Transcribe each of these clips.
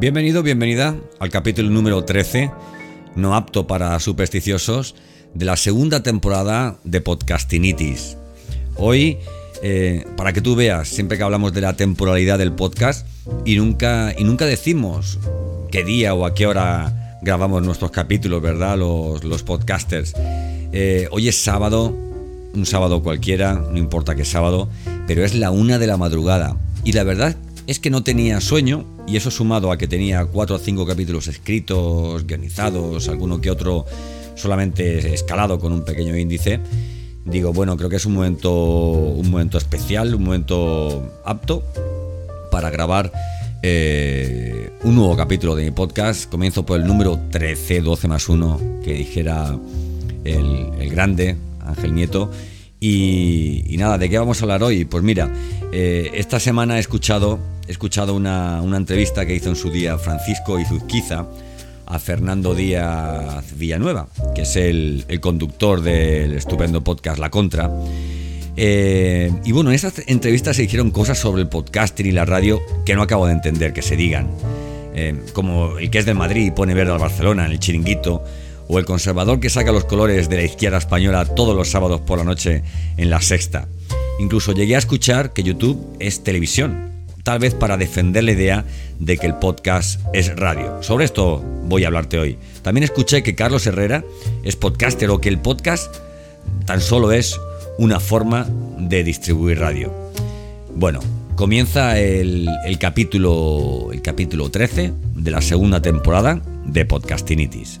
Bienvenido, bienvenida al capítulo número 13, no apto para supersticiosos, de la segunda temporada de Podcastinitis. Hoy, eh, para que tú veas, siempre que hablamos de la temporalidad del podcast, y nunca, y nunca decimos qué día o a qué hora grabamos nuestros capítulos, ¿verdad? Los, los podcasters. Eh, hoy es sábado, un sábado cualquiera, no importa qué sábado, pero es la una de la madrugada. Y la verdad es que no tenía sueño, y eso sumado a que tenía cuatro o cinco capítulos escritos, guionizados, alguno que otro solamente escalado con un pequeño índice, digo, bueno, creo que es un momento, un momento especial, un momento apto para grabar eh, un nuevo capítulo de mi podcast. Comienzo por el número 13, 12 más 1, que dijera el, grande Ángel Nieto. Y, nada, ¿de qué vamos a hablar hoy? Pues mira, eh, esta semana he escuchado, he escuchado una, entrevista que hizo en su día Francisco Izuzquiza a Fernando Díaz Villanueva, que es el, conductor del estupendo podcast La Contra. Eh, y bueno, en esas entrevistas se dijeron cosas sobre el podcasting y la radio que no acabo de entender que se digan. Eh, como el que es de Madrid y pone verde al Barcelona en el chiringuito, o el conservador que saca los colores de la izquierda española todos los sábados por la noche en la sexta. Incluso llegué a escuchar que YouTube es televisión, tal vez para defender la idea de que el podcast es radio. Sobre esto voy a hablarte hoy. También escuché que Carlos Herrera es podcaster o que el podcast tan solo es una forma de distribuir radio. Bueno, comienza el, capítulo, el capítulo 13 de la segunda temporada de Podcastinitis.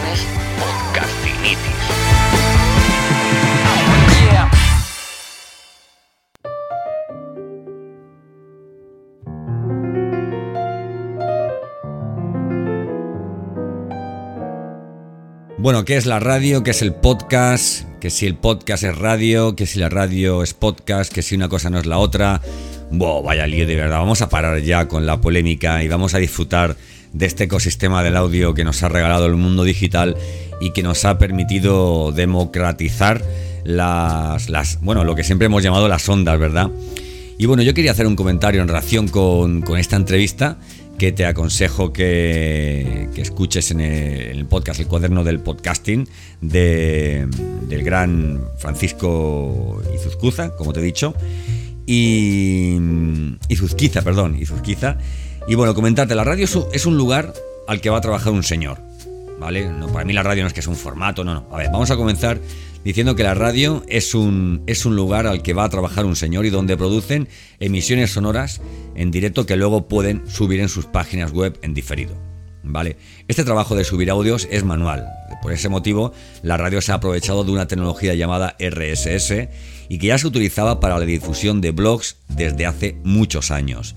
Podcastinitis. Bueno, ¿qué es la radio? ¿Qué es el podcast? Que si el podcast es radio, que si la radio es podcast, que si una cosa no es la otra. Wow, vaya lío de verdad. Vamos a parar ya con la polémica y vamos a disfrutar de este ecosistema del audio que nos ha regalado el mundo digital y que nos ha permitido democratizar las, las bueno, lo que siempre hemos llamado las ondas, ¿verdad? Y bueno, yo quería hacer un comentario en relación con, esta entrevista que te aconsejo que, escuches en el, podcast, el cuaderno del podcasting de, del gran Francisco Izuzcuza, como te he dicho, y Izuzquiza, perdón, Izuzquiza, y bueno, comentarte, la radio es un lugar al que va a trabajar un señor, ¿vale? No, para mí la radio no es que es un formato, no, no. A ver, vamos a comenzar diciendo que la radio es un, es un lugar al que va a trabajar un señor y donde producen emisiones sonoras en directo que luego pueden subir en sus páginas web en diferido. ¿Vale? Este trabajo de subir audios es manual. Por ese motivo, la radio se ha aprovechado de una tecnología llamada RSS y que ya se utilizaba para la difusión de blogs desde hace muchos años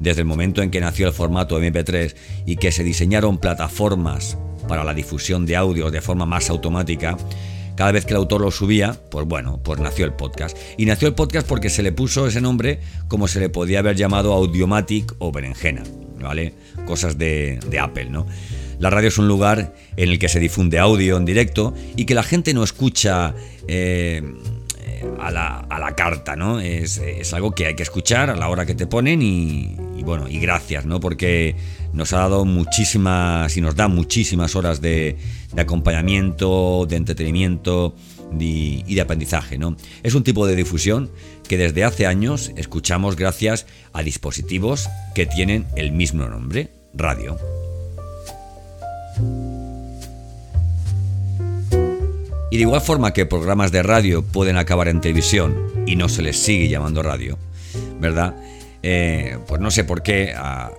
desde el momento en que nació el formato MP3 y que se diseñaron plataformas para la difusión de audios de forma más automática, cada vez que el autor lo subía, pues bueno, pues nació el podcast. Y nació el podcast porque se le puso ese nombre como se le podía haber llamado Audiomatic o Berenjena, ¿vale? Cosas de, Apple, ¿no? La radio es un lugar en el que se difunde audio en directo y que la gente no escucha eh, a, la, carta, ¿no? Es, algo que hay que escuchar a la hora que te ponen y, bueno, y gracias, ¿no? Porque nos ha dado muchísimas y nos da muchísimas horas de, acompañamiento, de entretenimiento y de aprendizaje, ¿no? Es un tipo de difusión que desde hace años escuchamos gracias a dispositivos que tienen el mismo nombre, radio. Y de igual forma que programas de radio pueden acabar en televisión y no se les sigue llamando radio, ¿verdad? Eh, pues no sé por qué a,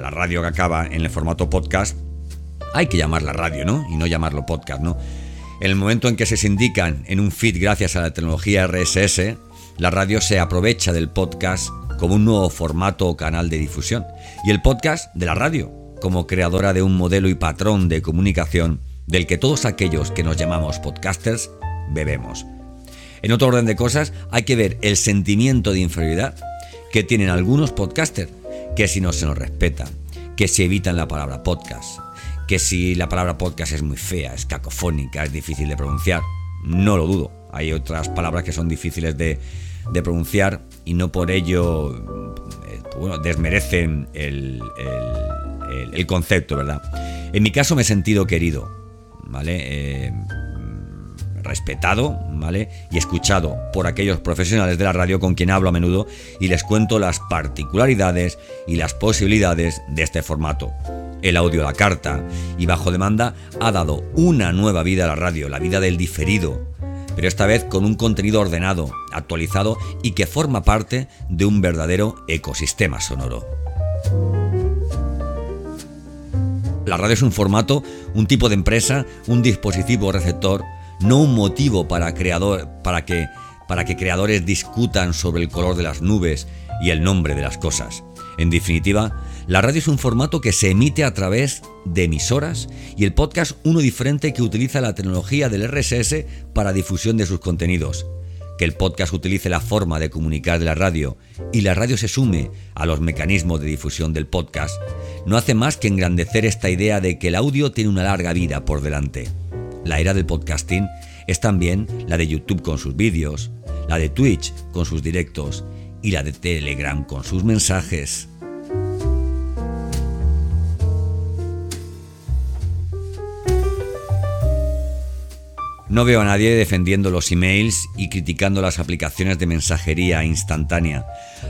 la radio que acaba en el formato podcast hay que llamarla radio, ¿no? Y no llamarlo podcast, ¿no? En el momento en que se sindican en un feed gracias a la tecnología RSS, la radio se aprovecha del podcast como un nuevo formato o canal de difusión y el podcast de la radio como creadora de un modelo y patrón de comunicación del que todos aquellos que nos llamamos podcasters bebemos. En otro orden de cosas, hay que ver el sentimiento de inferioridad que tienen algunos podcasters, que si no se nos respeta, que si evitan la palabra podcast, que si la palabra podcast es muy fea, es cacofónica, es difícil de pronunciar, no lo dudo. Hay otras palabras que son difíciles de, pronunciar y no por ello eh, desmerecen el, concepto, ¿verdad? En mi caso me he sentido querido, ¿vale? Eh, respetado, ¿vale? Y escuchado por aquellos profesionales de la radio con quien hablo a menudo y les cuento las particularidades y las posibilidades de este formato. El audio a la carta y bajo demanda ha dado una nueva vida a la radio, la vida del diferido, pero esta vez con un contenido ordenado, actualizado y que forma parte de un verdadero ecosistema sonoro. La radio es un formato, un tipo de empresa, un dispositivo receptor no un motivo para, creador, para, que, para que creadores discutan sobre el color de las nubes y el nombre de las cosas. En definitiva, la radio es un formato que se emite a través de emisoras y el podcast uno diferente que utiliza la tecnología del RSS para difusión de sus contenidos. Que el podcast utilice la forma de comunicar de la radio y la radio se sume a los mecanismos de difusión del podcast no hace más que engrandecer esta idea de que el audio tiene una larga vida por delante. La era del podcasting es también la de YouTube con sus vídeos, la de Twitch con sus directos y la de Telegram con sus mensajes. No veo a nadie defendiendo los emails y criticando las aplicaciones de mensajería instantánea.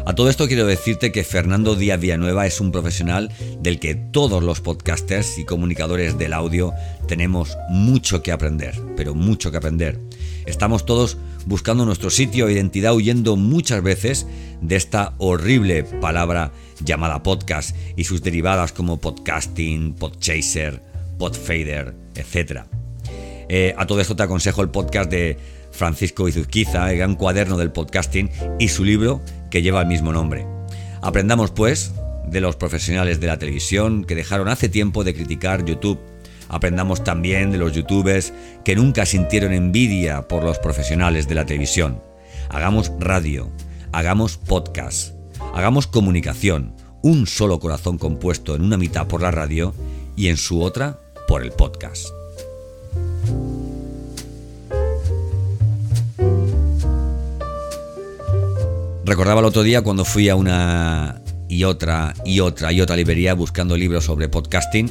A todo esto quiero decirte que Fernando Díaz Villanueva es un profesional del que todos los podcasters y comunicadores del audio tenemos mucho que aprender, pero mucho que aprender. Estamos todos buscando nuestro sitio e identidad huyendo muchas veces de esta horrible palabra llamada podcast y sus derivadas como podcasting, podchaser, podfader, etc. Eh, a todo esto te aconsejo el podcast de Francisco Izuzquiza, el gran cuaderno del podcasting, y su libro que lleva el mismo nombre. Aprendamos, pues, de los profesionales de la televisión que dejaron hace tiempo de criticar YouTube. Aprendamos también de los youtubers que nunca sintieron envidia por los profesionales de la televisión. Hagamos radio, hagamos podcast, hagamos comunicación, un solo corazón compuesto en una mitad por la radio y en su otra por el podcast. Recordaba el otro día cuando fui a una y otra y otra y otra librería buscando libros sobre podcasting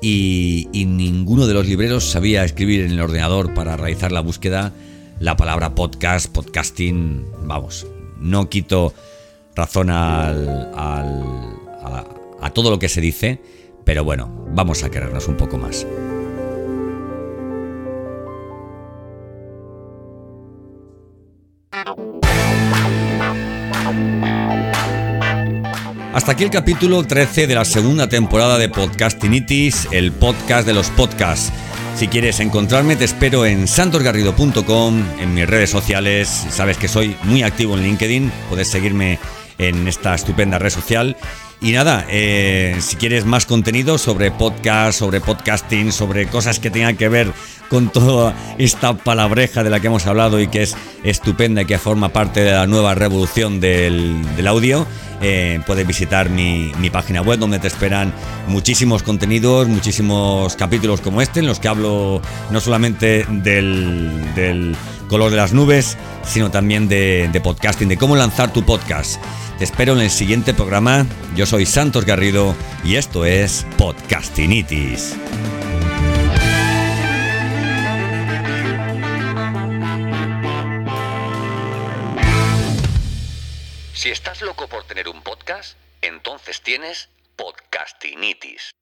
y, ninguno de los libreros sabía escribir en el ordenador para realizar la búsqueda la palabra podcast, podcasting, vamos, no quito razón al, a todo lo que se dice, pero bueno, vamos a querernos un poco más. Hasta aquí el capítulo 13 de la segunda temporada de Podcastinitis, el podcast de los podcasts. Si quieres encontrarme, te espero en santosgarrido.com, en mis redes sociales. Sabes que soy muy activo en LinkedIn, puedes seguirme en esta estupenda red social. Y nada, eh, si quieres más contenido sobre podcast, sobre podcasting, sobre cosas que tengan que ver con toda esta palabreja de la que hemos hablado y que es estupenda y que forma parte de la nueva revolución del, audio, eh, puedes visitar mi, página web donde te esperan muchísimos contenidos, muchísimos capítulos como este, en los que hablo no solamente del, color de las nubes, sino también de, podcasting, de cómo lanzar tu podcast. Te espero en el siguiente programa. Yo soy Santos Garrido y esto es Podcastinitis. Si estás loco por tener un podcast, entonces tienes podcastinitis.